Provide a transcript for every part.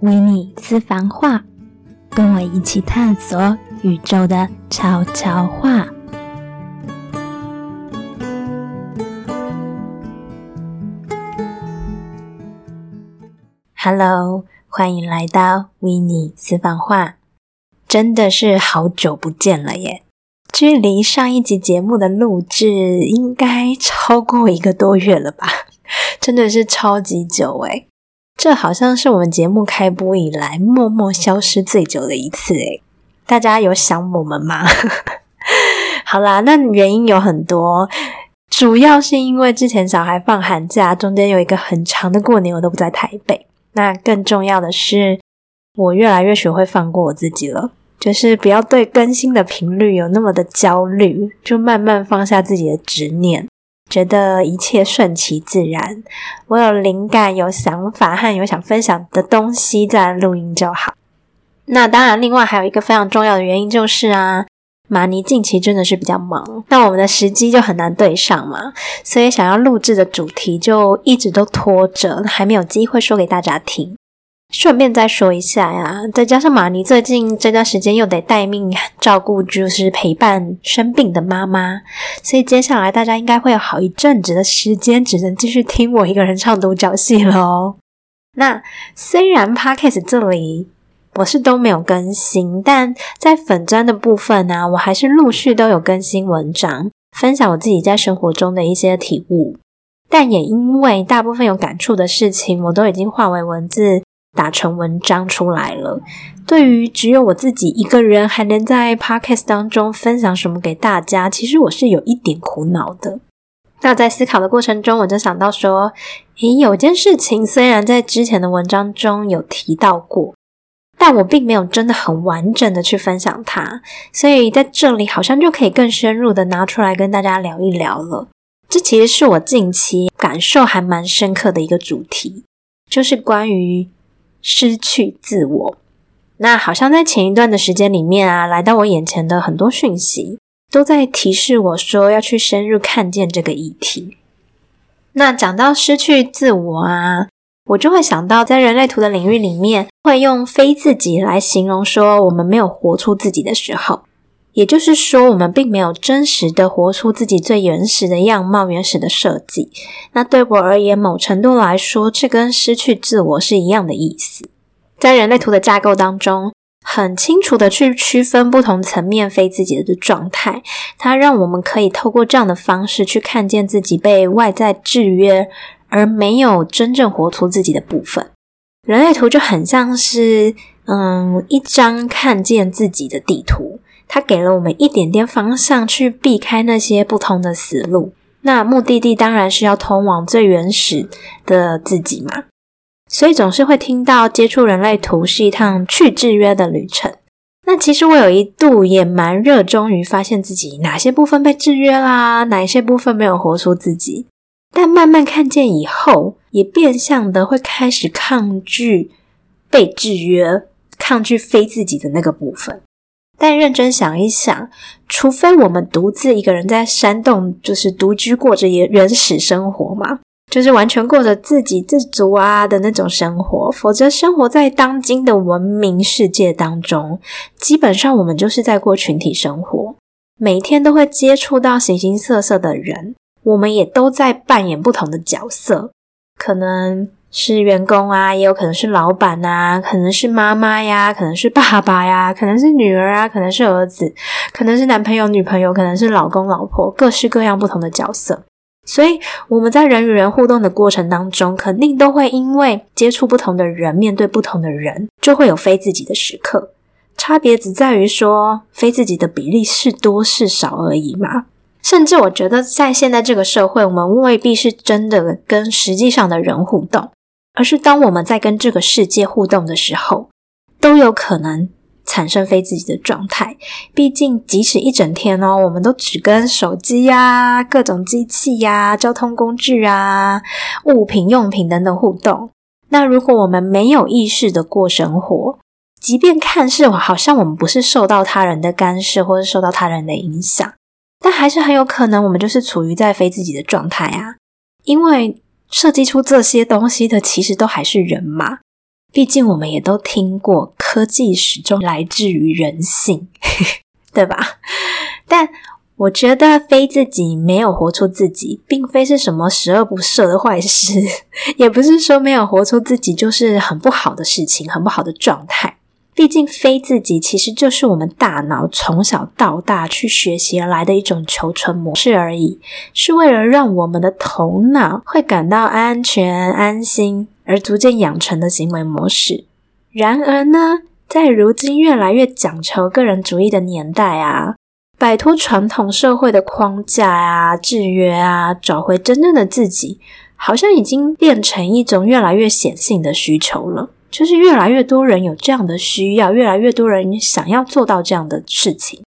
维尼私房话，跟我一起探索宇宙的悄悄话。Hello，欢迎来到维尼私房话，真的是好久不见了耶！距离上一集节目的录制应该超过一个多月了吧？真的是超级久诶这好像是我们节目开播以来默默消失最久的一次诶，大家有想我们吗？好啦，那原因有很多，主要是因为之前小孩放寒假，中间有一个很长的过年，我都不在台北。那更重要的是，我越来越学会放过我自己了，就是不要对更新的频率有那么的焦虑，就慢慢放下自己的执念。觉得一切顺其自然，我有灵感、有想法和有想分享的东西，在录音就好。那当然，另外还有一个非常重要的原因就是啊，马尼近期真的是比较忙，那我们的时机就很难对上嘛，所以想要录制的主题就一直都拖着，还没有机会说给大家听。顺便再说一下呀，再加上马尼最近这段时间又得待命照顾，就是陪伴生病的妈妈，所以接下来大家应该会有好一阵子的时间，只能继续听我一个人唱独角戏喽。那虽然 Podcast 这里我是都没有更新，但在粉砖的部分呢，我还是陆续都有更新文章，分享我自己在生活中的一些体悟。但也因为大部分有感触的事情，我都已经化为文字。打成文章出来了。对于只有我自己一个人还能在 podcast 当中分享什么给大家，其实我是有一点苦恼的。那在思考的过程中，我就想到说，诶，有件事情虽然在之前的文章中有提到过，但我并没有真的很完整的去分享它，所以在这里好像就可以更深入的拿出来跟大家聊一聊了。这其实是我近期感受还蛮深刻的一个主题，就是关于。失去自我，那好像在前一段的时间里面啊，来到我眼前的很多讯息，都在提示我说要去深入看见这个议题。那讲到失去自我啊，我就会想到在人类图的领域里面，会用非自己来形容说我们没有活出自己的时候。也就是说，我们并没有真实的活出自己最原始的样貌、原始的设计。那对我而言，某程度来说，这跟失去自我是一样的意思。在人类图的架构当中，很清楚的去区分不同层面非自己的状态，它让我们可以透过这样的方式去看见自己被外在制约，而没有真正活出自己的部分。人类图就很像是，嗯，一张看见自己的地图。它给了我们一点点方向，去避开那些不通的死路。那目的地当然是要通往最原始的自己嘛。所以总是会听到接触人类图是一趟去制约的旅程。那其实我有一度也蛮热衷于发现自己哪些部分被制约啦，哪一些部分没有活出自己。但慢慢看见以后，也变相的会开始抗拒被制约，抗拒非自己的那个部分。但认真想一想，除非我们独自一个人在山洞，就是独居过着原原始生活嘛，就是完全过着自给自足啊的那种生活，否则生活在当今的文明世界当中，基本上我们就是在过群体生活，每天都会接触到形形色色的人，我们也都在扮演不同的角色，可能。是员工啊，也有可能是老板啊，可能是妈妈呀，可能是爸爸呀，可能是女儿啊，可能是儿子，可能是男朋友、女朋友，可能是老公、老婆，各式各样不同的角色。所以我们在人与人互动的过程当中，肯定都会因为接触不同的人，面对不同的人，就会有非自己的时刻。差别只在于说，非自己的比例是多是少而已嘛。甚至我觉得，在现在这个社会，我们未必是真的跟实际上的人互动。而是当我们在跟这个世界互动的时候，都有可能产生非自己的状态。毕竟，即使一整天哦，我们都只跟手机呀、各种机器呀、交通工具啊、物品用品等等互动。那如果我们没有意识的过生活，即便看似好像我们不是受到他人的干涉，或者受到他人的影响，但还是很有可能我们就是处于在非自己的状态啊，因为。设计出这些东西的，其实都还是人嘛。毕竟我们也都听过，科技始终来自于人性，对吧？但我觉得非自己没有活出自己，并非是什么十恶不赦的坏事，也不是说没有活出自己就是很不好的事情，很不好的状态。毕竟非自己其实就是我们大脑从小到大去学习而来的一种求存模式而已，是为了让我们的头脑会感到安全、安心而逐渐养成的行为模式。然而呢，在如今越来越讲求个人主义的年代啊。摆脱传统社会的框架啊、制约啊，找回真正的自己，好像已经变成一种越来越显性的需求了。就是越来越多人有这样的需要，越来越多人想要做到这样的事情。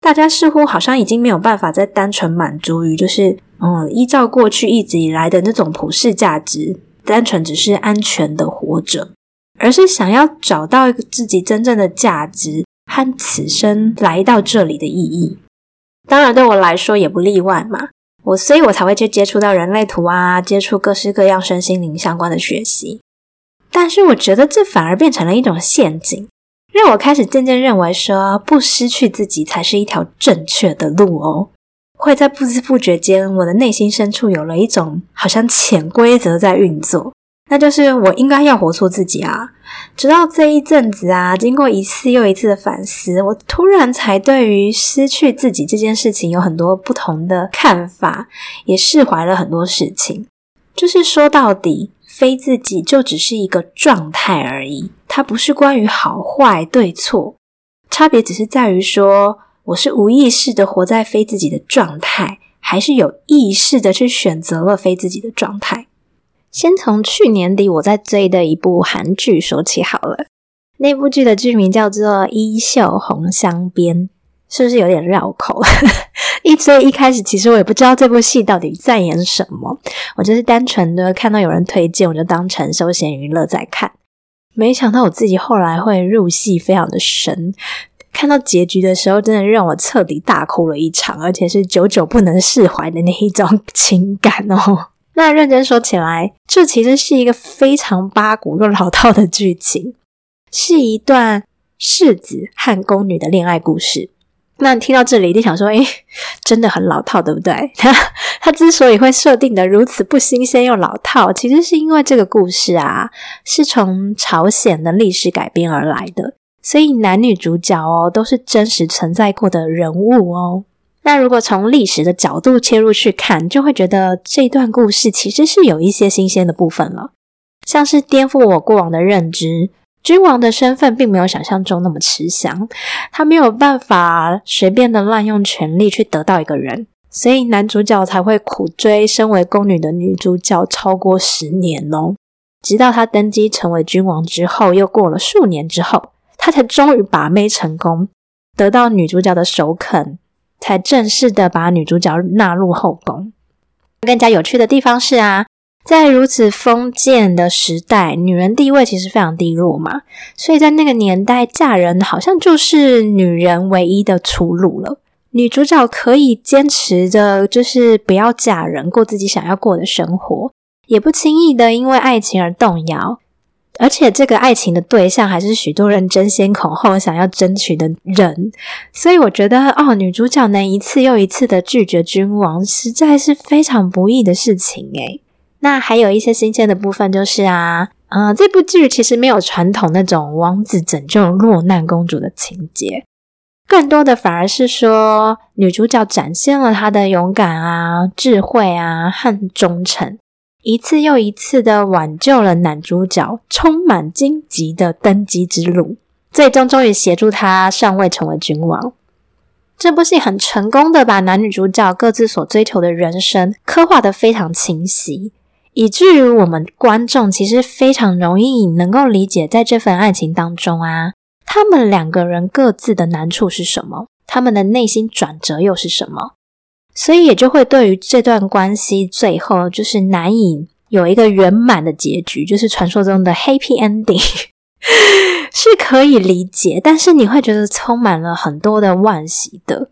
大家似乎好像已经没有办法再单纯满足于，就是嗯，依照过去一直以来的那种普世价值，单纯只是安全的活着，而是想要找到一个自己真正的价值。和此生来到这里的意义，当然对我来说也不例外嘛。我所以，我才会去接触到人类图啊，接触各式各样身心灵相关的学习。但是，我觉得这反而变成了一种陷阱，让我开始渐渐认为说，不失去自己才是一条正确的路哦。会在不知不觉间，我的内心深处有了一种好像潜规则在运作。那就是我应该要活出自己啊！直到这一阵子啊，经过一次又一次的反思，我突然才对于失去自己这件事情有很多不同的看法，也释怀了很多事情。就是说到底，非自己就只是一个状态而已，它不是关于好坏对错，差别只是在于说，我是无意识的活在非自己的状态，还是有意识的去选择了非自己的状态。先从去年底我在追的一部韩剧说起好了。那部剧的剧名叫做《衣袖红香边》，是不是有点绕口？一追一开始，其实我也不知道这部戏到底在演什么，我就是单纯的看到有人推荐，我就当成休闲娱乐在看。没想到我自己后来会入戏非常的深，看到结局的时候，真的让我彻底大哭了一场，而且是久久不能释怀的那一种情感哦。那认真说起来，这其实是一个非常八股又老套的剧情，是一段世子和宫女的恋爱故事。那听到这里，一定想说：“诶，真的很老套，对不对？”他 他之所以会设定的如此不新鲜又老套，其实是因为这个故事啊，是从朝鲜的历史改编而来的，所以男女主角哦都是真实存在过的人物哦。那如果从历史的角度切入去看，就会觉得这段故事其实是有一些新鲜的部分了，像是颠覆我过往的认知，君王的身份并没有想象中那么吃香，他没有办法随便的滥用权力去得到一个人，所以男主角才会苦追身为宫女的女主角超过十年哦，直到他登基成为君王之后，又过了数年之后，他才终于把妹成功，得到女主角的首肯。才正式的把女主角纳入后宫。更加有趣的地方是啊，在如此封建的时代，女人地位其实非常低落嘛，所以在那个年代，嫁人好像就是女人唯一的出路了。女主角可以坚持着，就是不要嫁人，过自己想要过的生活，也不轻易的因为爱情而动摇。而且这个爱情的对象还是许多人争先恐后想要争取的人，所以我觉得哦，女主角能一次又一次的拒绝君王，实在是非常不易的事情诶那还有一些新鲜的部分就是啊，嗯，这部剧其实没有传统那种王子拯救落难公主的情节，更多的反而是说女主角展现了她的勇敢啊、智慧啊和忠诚。一次又一次的挽救了男主角充满荆棘的登基之路，最终终于协助他上位成为君王。这部戏很成功的把男女主角各自所追求的人生刻画的非常清晰，以至于我们观众其实非常容易能够理解，在这份爱情当中啊，他们两个人各自的难处是什么，他们的内心转折又是什么。所以也就会对于这段关系最后就是难以有一个圆满的结局，就是传说中的 happy ending，是可以理解。但是你会觉得充满了很多的惋惜的。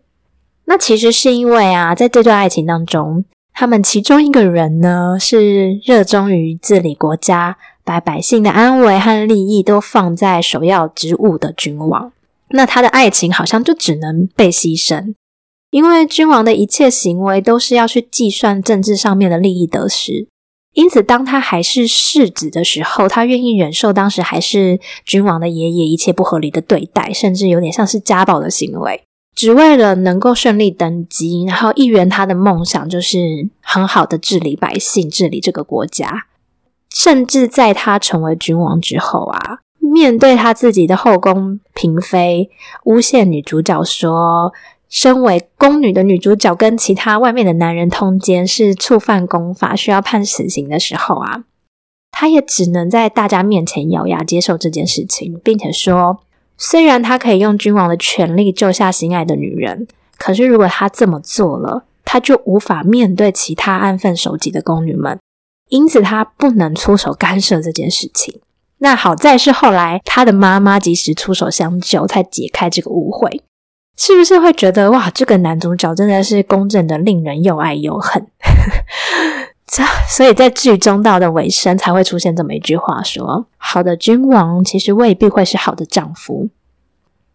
那其实是因为啊，在这段爱情当中，他们其中一个人呢是热衷于治理国家，把百姓的安危和利益都放在首要职务的君王，那他的爱情好像就只能被牺牲，因为君王的一切行为都是要去计算政治上面的利益得失。因此，当他还是世子的时候，他愿意忍受当时还是君王的爷爷一切不合理的对待，甚至有点像是家暴的行为，只为了能够顺利登基，然后一圆他的梦想，就是很好的治理百姓、治理这个国家。甚至在他成为君王之后啊，面对他自己的后宫嫔妃诬陷女主角说。身为宫女的女主角跟其他外面的男人通奸是触犯公法，需要判死刑的时候啊，她也只能在大家面前咬牙接受这件事情，并且说，虽然他可以用君王的权力救下心爱的女人，可是如果他这么做了，他就无法面对其他安分守己的宫女们，因此他不能出手干涉这件事情。那好在是后来他的妈妈及时出手相救，才解开这个误会。是不是会觉得哇，这个男主角真的是公正的，令人又爱又恨？这 所以在剧中到的尾声才会出现这么一句话：说好的君王其实未必会是好的丈夫。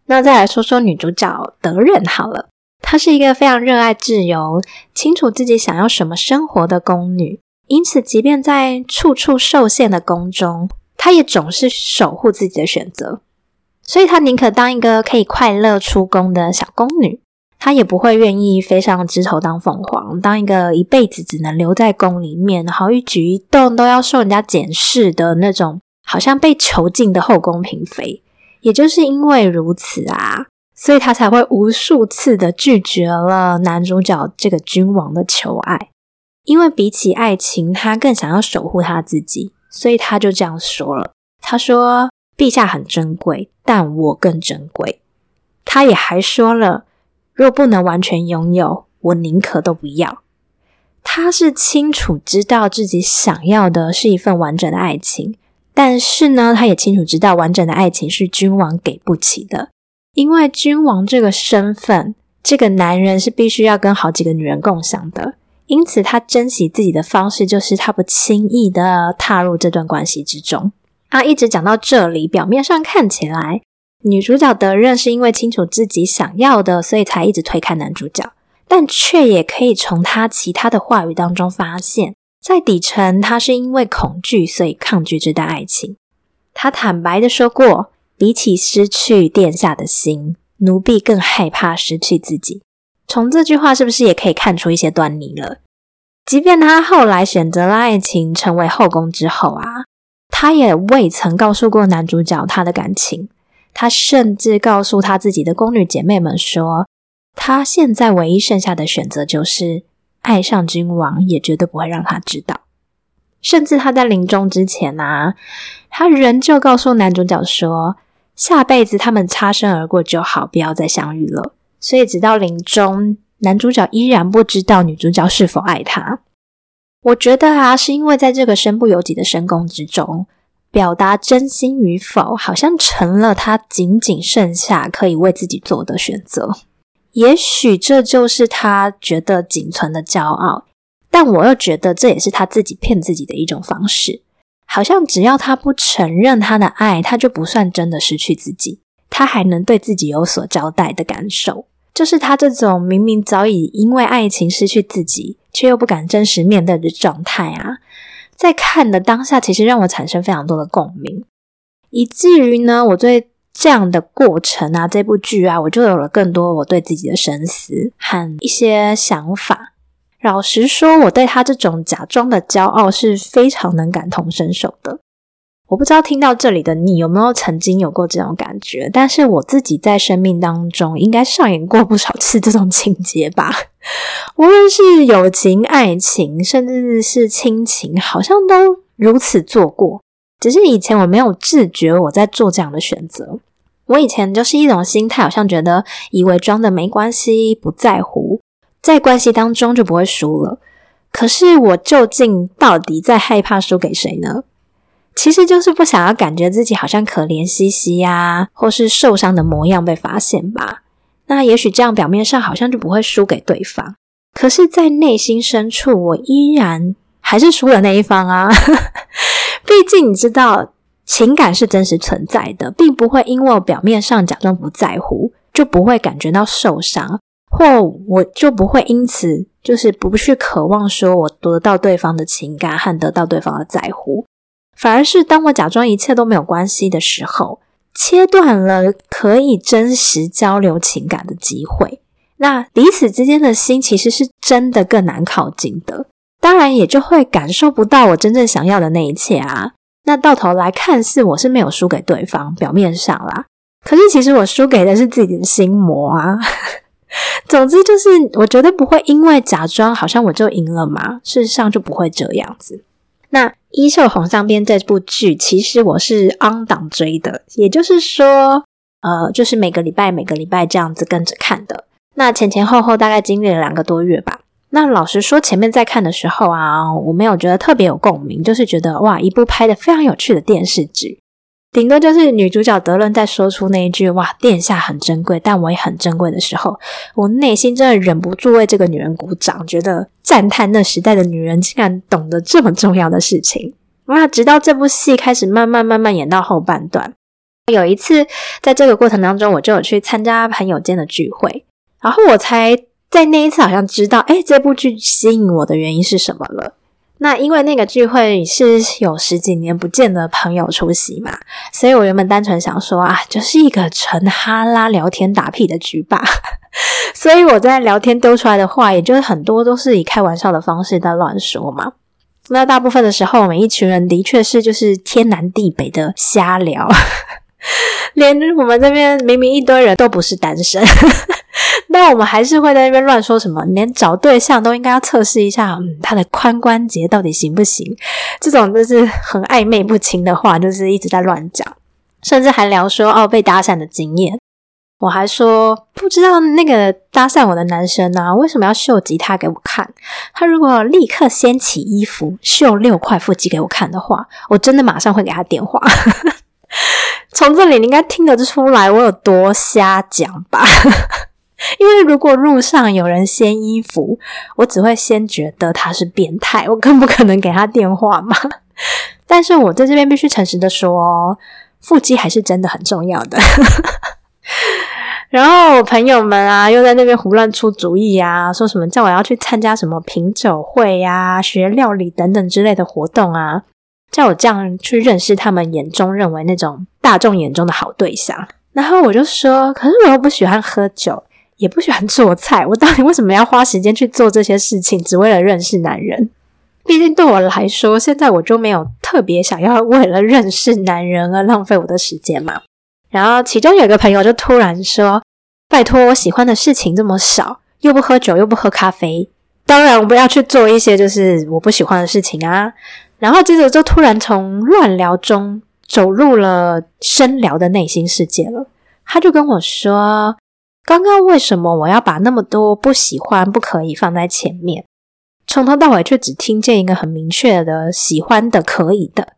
那再来说说女主角德仁好了，她是一个非常热爱自由、清楚自己想要什么生活的宫女，因此即便在处处受限的宫中，她也总是守护自己的选择。所以她宁可当一个可以快乐出宫的小宫女，他也不会愿意飞上枝头当凤凰，当一个一辈子只能留在宫里面，好一举一动都要受人家检视的那种，好像被囚禁的后宫嫔妃。也就是因为如此啊，所以他才会无数次的拒绝了男主角这个君王的求爱。因为比起爱情，他更想要守护他自己，所以他就这样说了。他说。陛下很珍贵，但我更珍贵。他也还说了，若不能完全拥有，我宁可都不要。他是清楚知道自己想要的是一份完整的爱情，但是呢，他也清楚知道完整的爱情是君王给不起的，因为君王这个身份，这个男人是必须要跟好几个女人共享的。因此，他珍惜自己的方式，就是他不轻易的踏入这段关系之中。他一直讲到这里，表面上看起来女主角的任是因为清楚自己想要的，所以才一直推开男主角，但却也可以从他其他的话语当中发现，在底层他是因为恐惧，所以抗拒这段爱情。他坦白的说过，比起失去殿下的心，奴婢更害怕失去自己。从这句话是不是也可以看出一些端倪了？即便他后来选择了爱情，成为后宫之后啊。他也未曾告诉过男主角他的感情，他甚至告诉他自己的宫女姐妹们说，他现在唯一剩下的选择就是爱上君王，也绝对不会让他知道。甚至他在临终之前啊，他仍旧告诉男主角说，下辈子他们擦身而过就好，不要再相遇了。所以直到临终，男主角依然不知道女主角是否爱他。我觉得啊，是因为在这个身不由己的深宫之中，表达真心与否，好像成了他仅仅剩下可以为自己做的选择。也许这就是他觉得仅存的骄傲，但我又觉得这也是他自己骗自己的一种方式。好像只要他不承认他的爱，他就不算真的失去自己，他还能对自己有所交代的感受。就是他这种明明早已因为爱情失去自己，却又不敢真实面对的状态啊，在看的当下，其实让我产生非常多的共鸣，以至于呢，我对这样的过程啊，这部剧啊，我就有了更多我对自己的深思和一些想法。老实说，我对他这种假装的骄傲是非常能感同身受的。我不知道听到这里的你有没有曾经有过这种感觉，但是我自己在生命当中应该上演过不少次这种情节吧。无论是友情、爱情，甚至是亲情，好像都如此做过。只是以前我没有自觉我在做这样的选择。我以前就是一种心态，好像觉得以为装的没关系，不在乎，在关系当中就不会输了。可是我究竟到底在害怕输给谁呢？其实就是不想要感觉自己好像可怜兮兮呀，或是受伤的模样被发现吧。那也许这样表面上好像就不会输给对方，可是，在内心深处，我依然还是输了那一方啊。毕竟你知道，情感是真实存在的，并不会因为我表面上假装不在乎，就不会感觉到受伤，或我就不会因此就是不去渴望说我得到对方的情感和得到对方的在乎。反而是当我假装一切都没有关系的时候，切断了可以真实交流情感的机会。那彼此之间的心其实是真的更难靠近的，当然也就会感受不到我真正想要的那一切啊。那到头来看似我是没有输给对方，表面上啦，可是其实我输给的是自己的心魔啊。总之就是，我绝对不会因为假装好像我就赢了嘛，事实上就不会这样子。那《衣袖红上边》这部剧，其实我是 on 档追的，也就是说，呃，就是每个礼拜每个礼拜这样子跟着看的。那前前后后大概经历了两个多月吧。那老实说，前面在看的时候啊，我没有觉得特别有共鸣，就是觉得哇，一部拍的非常有趣的电视剧。顶多就是女主角德伦在说出那一句“哇，殿下很珍贵，但我也很珍贵”的时候，我内心真的忍不住为这个女人鼓掌，觉得赞叹那时代的女人竟然懂得这么重要的事情。那直到这部戏开始慢慢慢慢演到后半段，有一次在这个过程当中，我就有去参加朋友间的聚会。然后我才在那一次好像知道，哎，这部剧吸引我的原因是什么了。那因为那个聚会是有十几年不见的朋友出席嘛，所以我原本单纯想说啊，就是一个纯哈拉聊天打屁的局吧。所以我在聊天丢出来的话，也就是很多都是以开玩笑的方式在乱说嘛。那大部分的时候，我们一群人的确是就是天南地北的瞎聊，连我们这边明明一堆人都不是单身。但我们还是会在那边乱说什么，连找对象都应该要测试一下，嗯，他的髋关节到底行不行？这种就是很暧昧不清的话，就是一直在乱讲，甚至还聊说哦被搭讪的经验。我还说不知道那个搭讪我的男生啊，为什么要秀吉他给我看？他如果立刻掀起衣服秀六块腹肌给我看的话，我真的马上会给他电话。从这里你应该听得出来我有多瞎讲吧？因为如果路上有人掀衣服，我只会先觉得他是变态，我更不可能给他电话嘛。但是我在这边必须诚实的说，腹肌还是真的很重要的。然后我朋友们啊，又在那边胡乱出主意啊，说什么叫我要去参加什么品酒会呀、学料理等等之类的活动啊，叫我这样去认识他们眼中认为那种大众眼中的好对象。然后我就说，可是我又不喜欢喝酒。也不喜欢做菜，我到底为什么要花时间去做这些事情，只为了认识男人？毕竟对我来说，现在我就没有特别想要为了认识男人而浪费我的时间嘛。然后其中有一个朋友就突然说：“拜托，我喜欢的事情这么少，又不喝酒，又不喝咖啡，当然我不要去做一些就是我不喜欢的事情啊。”然后接着就突然从乱聊中走入了深聊的内心世界了。他就跟我说。刚刚为什么我要把那么多不喜欢、不可以放在前面？从头到尾却只听见一个很明确的喜欢的、可以的。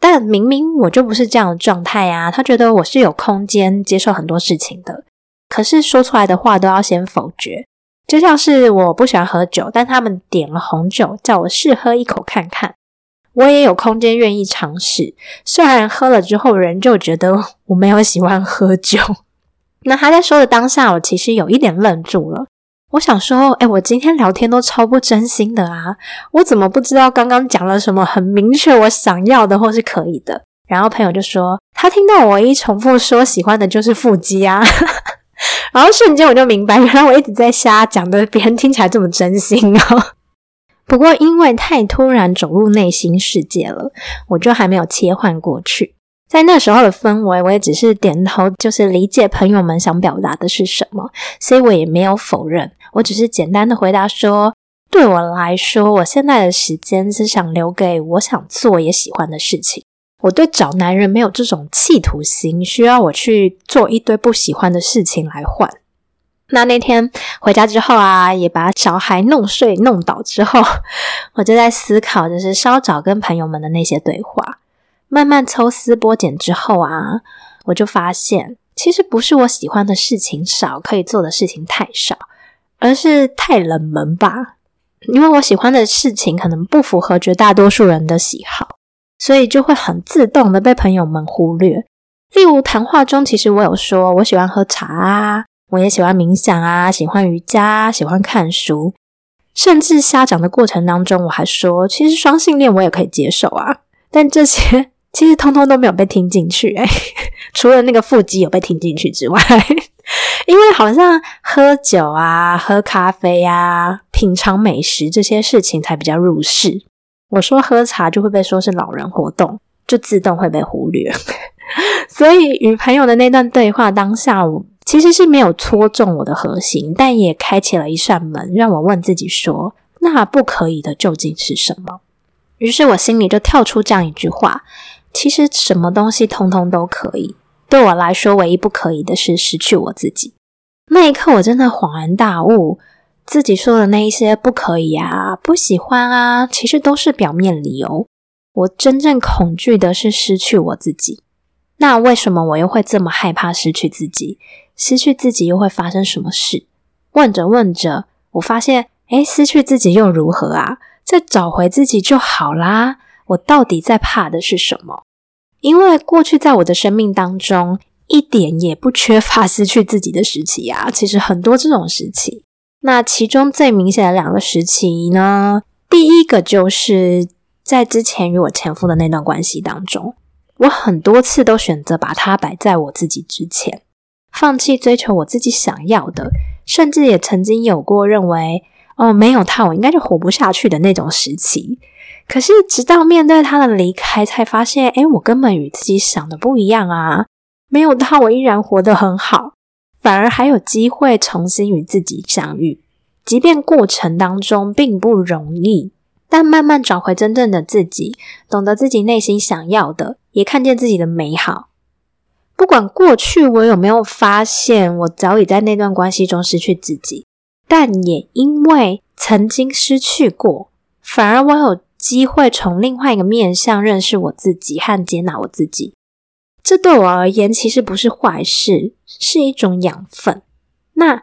但明明我就不是这样的状态啊！他觉得我是有空间接受很多事情的，可是说出来的话都要先否决。就像是我不喜欢喝酒，但他们点了红酒，叫我试喝一口看看，我也有空间愿意尝试。虽然喝了之后，人就觉得 我没有喜欢喝酒。那他在说的当下，我其实有一点愣住了。我想说，哎，我今天聊天都超不真心的啊！我怎么不知道刚刚讲了什么很明确我想要的或是可以的？然后朋友就说，他听到我一重复说喜欢的就是腹肌啊，然后瞬间我就明白，原来我一直在瞎讲的，别人听起来这么真心哦。不过因为太突然走入内心世界了，我就还没有切换过去。在那时候的氛围，我也只是点头，就是理解朋友们想表达的是什么，所以我也没有否认。我只是简单的回答说：“对我来说，我现在的时间是想留给我想做也喜欢的事情。我对找男人没有这种企图心，需要我去做一堆不喜欢的事情来换。”那那天回家之后啊，也把小孩弄睡弄倒之后，我就在思考，就是稍早跟朋友们的那些对话。慢慢抽丝剥茧之后啊，我就发现，其实不是我喜欢的事情少，可以做的事情太少，而是太冷门吧。因为我喜欢的事情可能不符合绝大多数人的喜好。所以就会很自动的被朋友们忽略。例如谈话中，其实我有说我喜欢喝茶啊，我也喜欢冥想啊，喜欢瑜伽，喜欢看书，甚至瞎讲的过程当中，我还说其实双性恋我也可以接受啊。但这些 其实通通都没有被听进去，哎，除了那个腹肌有被听进去之外，因为好像喝酒啊、喝咖啡啊、品尝美食这些事情才比较入世。我说喝茶就会被说是老人活动，就自动会被忽略。所以与朋友的那段对话当下，我其实是没有戳中我的核心，但也开启了一扇门，让我问自己说：那不可以的究竟是什么？于是我心里就跳出这样一句话：其实什么东西通通都可以。对我来说，唯一不可以的是失去我自己。那一刻，我真的恍然大悟。自己说的那一些不可以啊，不喜欢啊，其实都是表面理由。我真正恐惧的是失去我自己。那为什么我又会这么害怕失去自己？失去自己又会发生什么事？问着问着，我发现，哎，失去自己又如何啊？再找回自己就好啦。我到底在怕的是什么？因为过去在我的生命当中，一点也不缺 乏失去自己的时期啊。其实很多这种时期。那其中最明显的两个时期呢？第一个就是在之前与我前夫的那段关系当中，我很多次都选择把它摆在我自己之前，放弃追求我自己想要的，甚至也曾经有过认为哦，没有他我应该就活不下去的那种时期。可是直到面对他的离开，才发现，哎，我根本与自己想的不一样啊！没有他，我依然活得很好。反而还有机会重新与自己相遇，即便过程当中并不容易，但慢慢找回真正的自己，懂得自己内心想要的，也看见自己的美好。不管过去我有没有发现，我早已在那段关系中失去自己，但也因为曾经失去过，反而我有机会从另外一个面向认识我自己和接纳我自己。这对我而言其实不是坏事，是一种养分。那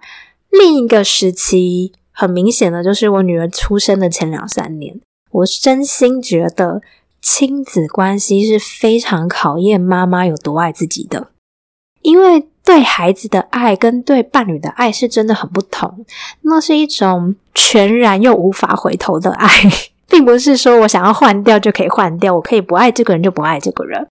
另一个时期，很明显的就是我女儿出生的前两三年，我真心觉得亲子关系是非常考验妈妈有多爱自己的，因为对孩子的爱跟对伴侣的爱是真的很不同。那是一种全然又无法回头的爱，并不是说我想要换掉就可以换掉，我可以不爱这个人就不爱这个人。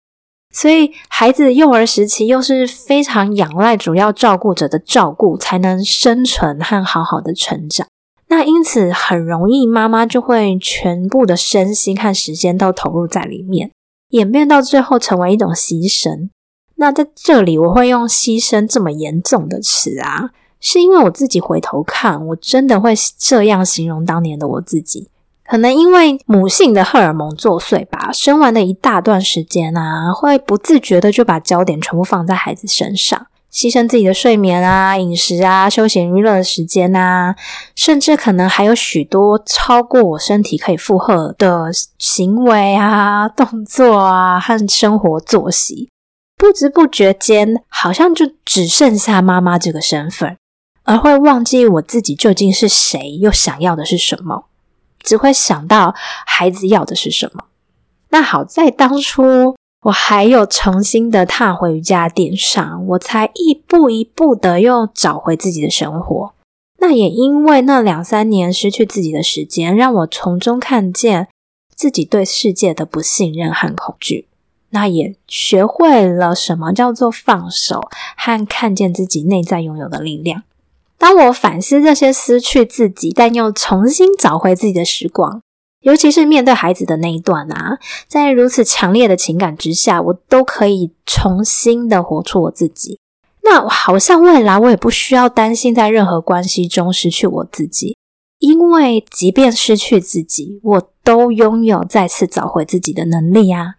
所以，孩子幼儿时期又是非常仰赖主要照顾者的照顾，才能生存和好好的成长。那因此，很容易妈妈就会全部的身心和时间都投入在里面，演变到最后成为一种牺牲。那在这里，我会用“牺牲”这么严重的词啊，是因为我自己回头看，我真的会这样形容当年的我自己。可能因为母性的荷尔蒙作祟吧，生完的一大段时间啊，会不自觉的就把焦点全部放在孩子身上，牺牲自己的睡眠啊、饮食啊、休闲娱乐的时间啊，甚至可能还有许多超过我身体可以负荷的行为啊、动作啊和生活作息，不知不觉间好像就只剩下妈妈这个身份，而会忘记我自己究竟是谁，又想要的是什么。只会想到孩子要的是什么。那好在当初我还有重新的踏回瑜伽垫上，我才一步一步的又找回自己的生活。那也因为那两三年失去自己的时间，让我从中看见自己对世界的不信任和恐惧。那也学会了什么叫做放手和看见自己内在拥有的力量。当我反思这些失去自己，但又重新找回自己的时光，尤其是面对孩子的那一段啊，在如此强烈的情感之下，我都可以重新的活出我自己。那好像未来我也不需要担心在任何关系中失去我自己，因为即便失去自己，我都拥有再次找回自己的能力啊。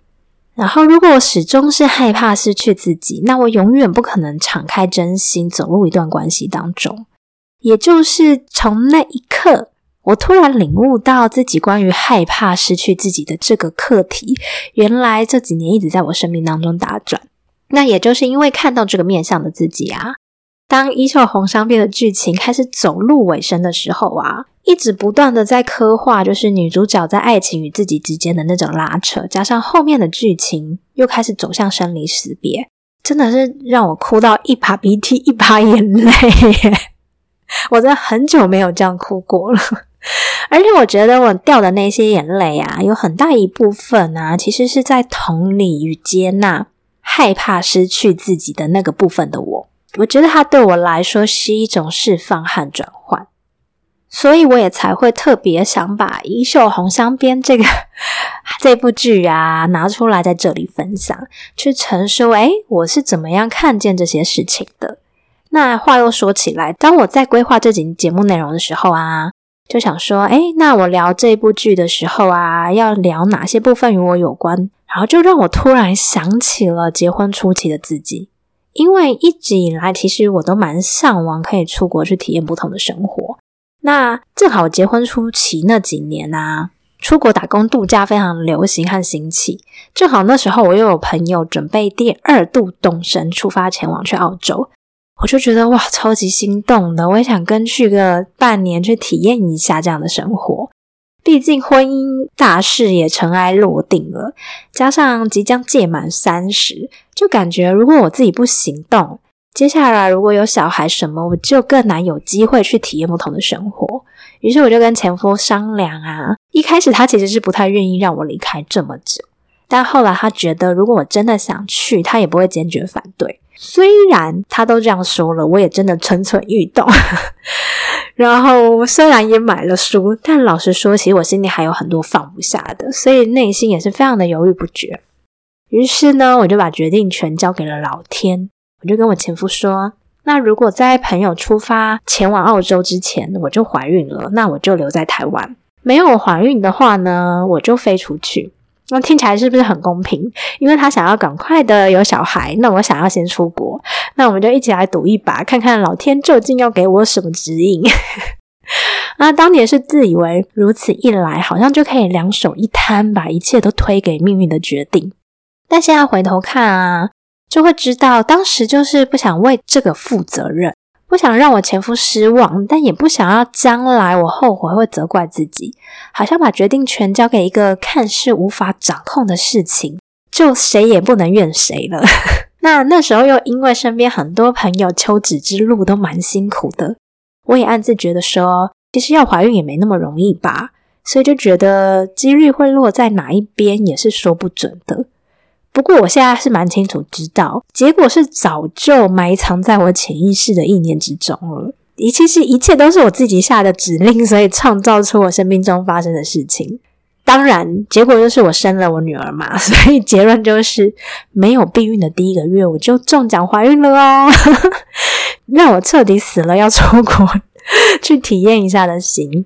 然后，如果我始终是害怕失去自己，那我永远不可能敞开真心走入一段关系当中。也就是从那一刻，我突然领悟到自己关于害怕失去自己的这个课题，原来这几年一直在我生命当中打转。那也就是因为看到这个面向的自己啊，当《衣袖红镶边》的剧情开始走入尾声的时候啊，一直不断的在刻画，就是女主角在爱情与自己之间的那种拉扯，加上后面的剧情又开始走向生离死别，真的是让我哭到一把鼻涕一把眼泪。我真的很久没有这样哭过了，而且我觉得我掉的那些眼泪啊，有很大一部分啊，其实是在同理与接纳害怕失去自己的那个部分的我。我觉得它对我来说是一种释放和转换，所以我也才会特别想把《衣袖红镶边》这个 这部剧啊拿出来在这里分享，去陈述哎，我是怎么样看见这些事情的。那话又说起来，当我在规划这集节目内容的时候啊，就想说，哎，那我聊这部剧的时候啊，要聊哪些部分与我有关？然后就让我突然想起了结婚初期的自己。因为一直以来，其实我都蛮向往可以出国去体验不同的生活。那正好结婚初期那几年啊，出国打工度假非常流行和兴起。正好那时候我又有朋友准备第二度动身出发前往去澳洲，我就觉得哇，超级心动的，我也想跟去个半年去体验一下这样的生活。毕竟婚姻大事也尘埃落定了，加上即将届满三十，就感觉如果我自己不行动，接下来如果有小孩什么，我就更难有机会去体验不同的生活。于是我就跟前夫商量啊，一开始他其实是不太愿意让我离开这么久，但后来他觉得如果我真的想去，他也不会坚决反对。虽然他都这样说了，我也真的蠢蠢欲动。然后虽然也买了书，但老实说，其实我心里还有很多放不下的，所以内心也是非常的犹豫不决。于是呢，我就把决定权交给了老天。我就跟我前夫说：“那如果在朋友出发前往澳洲之前，我就怀孕了，那我就留在台湾；没有怀孕的话呢，我就飞出去。”那听起来是不是很公平？因为他想要赶快的有小孩，那我想要先出国，那我们就一起来赌一把，看看老天究竟要给我什么指引。那当年是自以为如此一来，好像就可以两手一摊，把一切都推给命运的决定。但现在回头看啊，就会知道当时就是不想为这个负责任。不想让我前夫失望，但也不想要将来我后悔会责怪自己，好像把决定权交给一个看似无法掌控的事情，就谁也不能怨谁了。那那时候又因为身边很多朋友求子之路都蛮辛苦的，我也暗自觉得说，其实要怀孕也没那么容易吧，所以就觉得几率会落在哪一边也是说不准的。不过我现在是蛮清楚知道，结果是早就埋藏在我潜意识的意念之中了。一切是一切都是我自己下的指令，所以创造出我生命中发生的事情。当然，结果就是我生了我女儿嘛。所以结论就是，没有避孕的第一个月，我就中奖怀孕了哦，让我彻底死了要出国 去体验一下的心。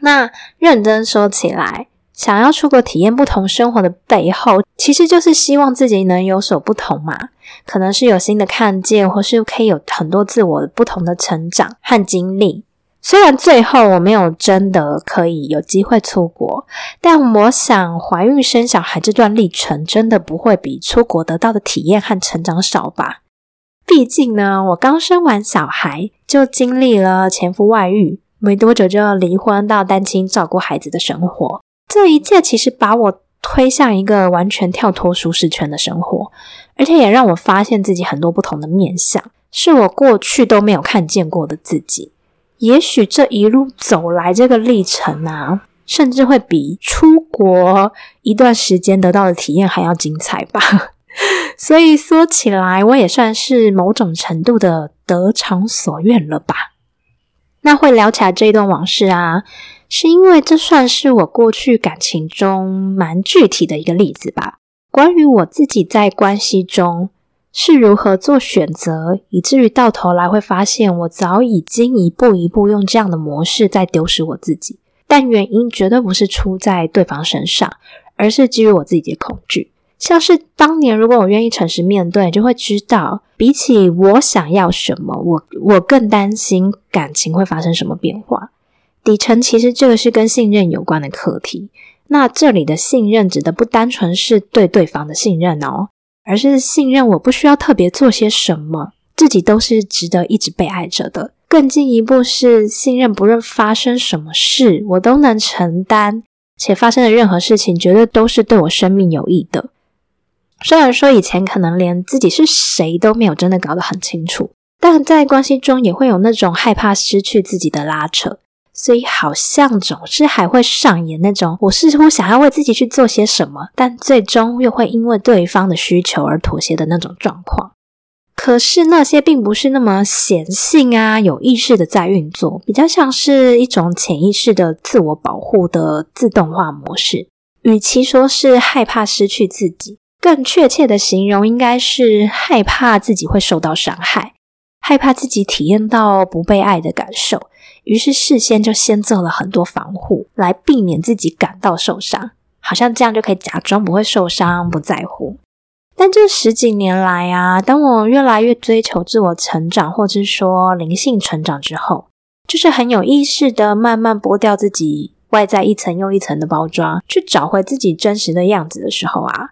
那认真说起来。想要出国体验不同生活的背后，其实就是希望自己能有所不同嘛。可能是有新的看见，或是可以有很多自我不同的成长和经历。虽然最后我没有真的可以有机会出国，但我想怀孕生小孩这段历程真的不会比出国得到的体验和成长少吧。毕竟呢，我刚生完小孩就经历了前夫外遇，没多久就要离婚，到单亲照顾孩子的生活。这一切其实把我推向一个完全跳脱舒适圈的生活，而且也让我发现自己很多不同的面相，是我过去都没有看见过的自己。也许这一路走来，这个历程啊，甚至会比出国一段时间得到的体验还要精彩吧。所以说起来，我也算是某种程度的得偿所愿了吧。那会聊起来这一段往事啊。是因为这算是我过去感情中蛮具体的一个例子吧。关于我自己在关系中是如何做选择，以至于到头来会发现我早已经一步一步用这样的模式在丢失我自己。但原因绝对不是出在对方身上，而是基于我自己的恐惧。像是当年，如果我愿意诚实面对，就会知道，比起我想要什么，我我更担心感情会发生什么变化。底层其实这个是跟信任有关的课题。那这里的信任指的不单纯是对对方的信任哦，而是信任我不需要特别做些什么，自己都是值得一直被爱着的。更进一步是信任，不论发生什么事，我都能承担，且发生的任何事情绝对都是对我生命有益的。虽然说以前可能连自己是谁都没有真的搞得很清楚，但在关系中也会有那种害怕失去自己的拉扯，所以好像总是还会上演那种我似乎想要为自己去做些什么，但最终又会因为对方的需求而妥协的那种状况。可是那些并不是那么显性啊，有意识的在运作，比较像是一种潜意识的自我保护的自动化模式。与其说是害怕失去自己，更确切的形容应该是害怕自己会受到伤害，害怕自己体验到不被爱的感受，于是事先就先做了很多防护，来避免自己感到受伤，好像这样就可以假装不会受伤，不在乎。但这十几年来啊，当我越来越追求自我成长，或者说灵性成长之后，就是很有意识的慢慢剥掉自己外在一层又一层的包装，去找回自己真实的样子的时候啊，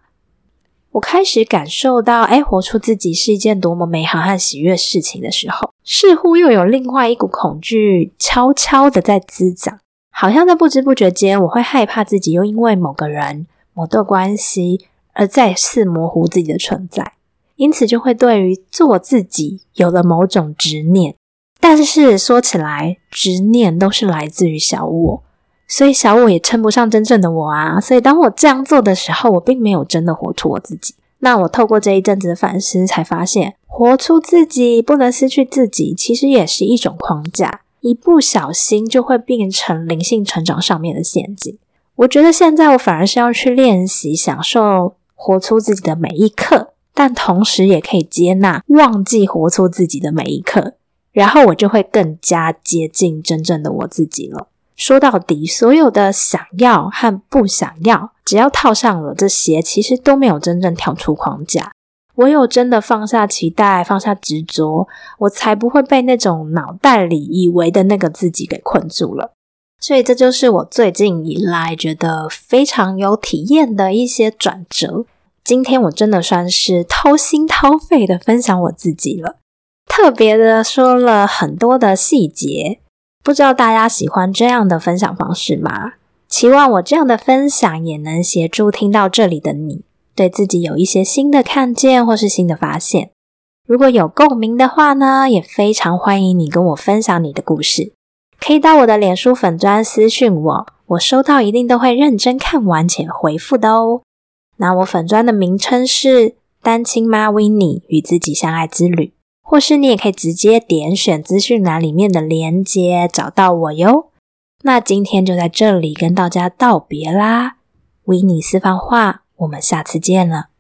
我开始感受到，哎，活出自己是一件多么美好和喜悦事情的时候，似乎又有另外一股恐惧悄悄的在滋长，好像在不知不觉间，我会害怕自己又因为某个人、某段关系。而再次模糊自己的存在，因此就会对于做自己有了某种执念。但是说起来，执念都是来自于小我，所以小我也称不上真正的我啊。所以当我这样做的时候，我并没有真的活出我自己。那我透过这一阵子的反思，才发现活出自己，不能失去自己，其实也是一种框架，一不小心就会变成灵性成长上面的陷阱。我觉得现在我反而是要去练习享受。活出自己的每一刻，但同时也可以接纳忘记活出自己的每一刻，然后我就会更加接近真正的我自己了。说到底，所有的想要和不想要，只要套上了这些，其实都没有真正跳出框架。唯有真的放下期待，放下执着，我才不会被那种脑袋里以为的那个自己给困住了。所以，这就是我最近以来觉得非常有体验的一些转折。今天我真的算是掏心掏肺的分享我自己了，特别的说了很多的细节，不知道大家喜欢这样的分享方式吗？期望我这样的分享也能协助听到这里的你，对自己有一些新的看见或是新的发现。如果有共鸣的话呢，也非常欢迎你跟我分享你的故事，可以到我的脸书粉专私讯我，我收到一定都会认真看完且回复的哦。那我粉砖的名称是单亲妈 w i n n e 与自己相爱之旅，或是你也可以直接点选资讯栏里面的连接找到我哟。那今天就在这里跟大家道别啦维尼斯番话，我们下次见了。